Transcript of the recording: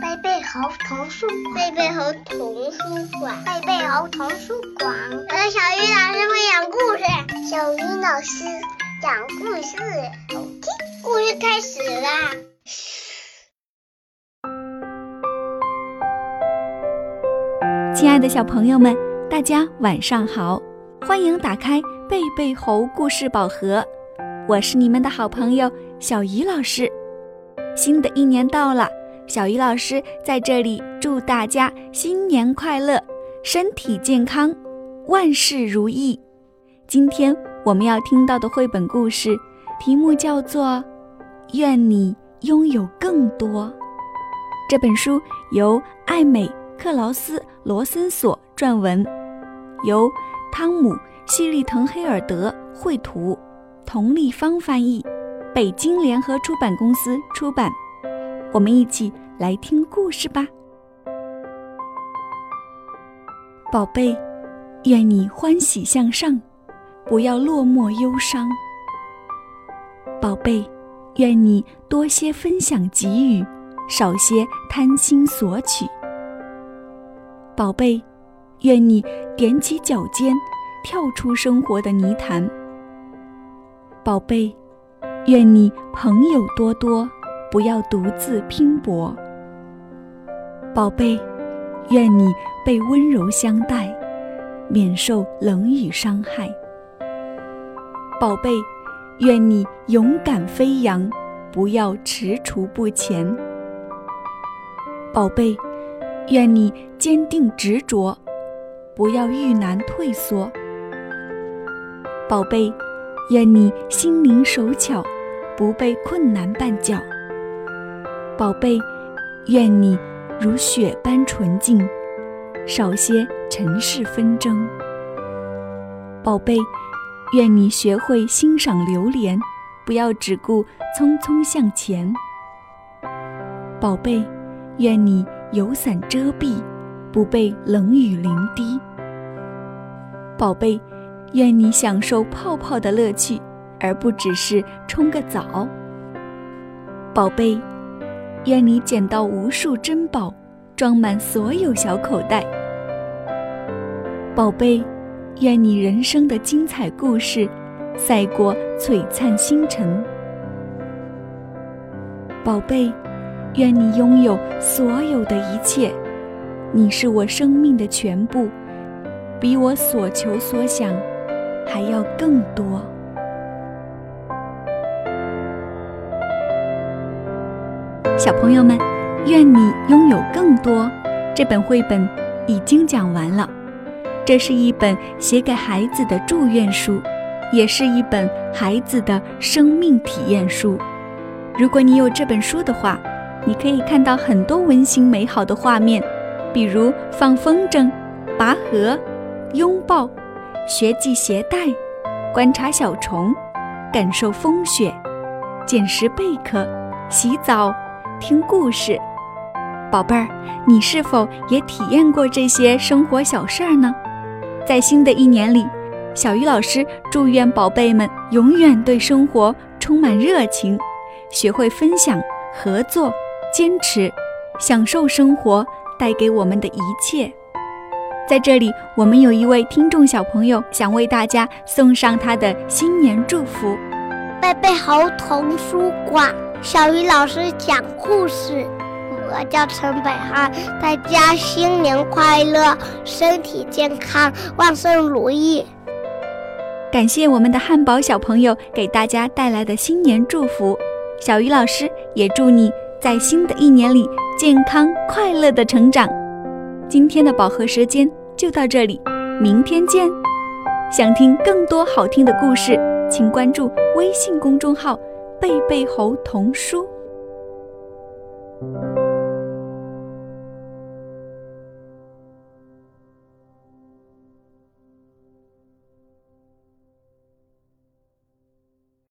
贝贝猴童书馆，贝贝猴童书馆，贝贝猴童书馆。有小鱼老师会讲故事，小鱼老师讲故事，好听。故事开始啦！亲爱的小朋友们，大家晚上好，欢迎打开贝贝猴故事宝盒，我是你们的好朋友小鱼老师。新的一年到了。小鱼老师在这里祝大家新年快乐，身体健康，万事如意。今天我们要听到的绘本故事题目叫做《愿你拥有更多》。这本书由艾美·克劳斯·罗森索撰文，由汤姆·希利滕黑尔德绘图，童丽芳翻译，北京联合出版公司出版。我们一起来听故事吧，宝贝，愿你欢喜向上，不要落寞忧伤。宝贝，愿你多些分享给予，少些贪心索取。宝贝，愿你踮起脚尖，跳出生活的泥潭。宝贝，愿你朋友多多。不要独自拼搏，宝贝，愿你被温柔相待，免受冷雨伤害。宝贝，愿你勇敢飞扬，不要踟蹰不前。宝贝，愿你坚定执着，不要遇难退缩。宝贝，愿你心灵手巧，不被困难绊脚。宝贝，愿你如雪般纯净，少些尘世纷争。宝贝，愿你学会欣赏流连，不要只顾匆匆向前。宝贝，愿你有伞遮蔽，不被冷雨淋滴。宝贝，愿你享受泡泡的乐趣，而不只是冲个澡。宝贝。愿你捡到无数珍宝，装满所有小口袋。宝贝，愿你人生的精彩故事赛过璀璨星辰。宝贝，愿你拥有所有的一切，你是我生命的全部，比我所求所想还要更多。小朋友们，愿你拥有更多。这本绘本已经讲完了，这是一本写给孩子的祝愿书，也是一本孩子的生命体验书。如果你有这本书的话，你可以看到很多温馨美好的画面，比如放风筝、拔河、拥抱、学系鞋带、观察小虫、感受风雪、捡拾贝壳、洗澡。听故事，宝贝儿，你是否也体验过这些生活小事儿呢？在新的一年里，小鱼老师祝愿宝贝们永远对生活充满热情，学会分享、合作、坚持，享受生活带给我们的一切。在这里，我们有一位听众小朋友想为大家送上他的新年祝福：贝贝猴童书馆。小鱼老师讲故事，我叫陈北汉，大家新年快乐，身体健康，万事如意。感谢我们的汉堡小朋友给大家带来的新年祝福，小鱼老师也祝你在新的一年里健康快乐的成长。今天的宝盒时间就到这里，明天见。想听更多好听的故事，请关注微信公众号。贝贝猴童书。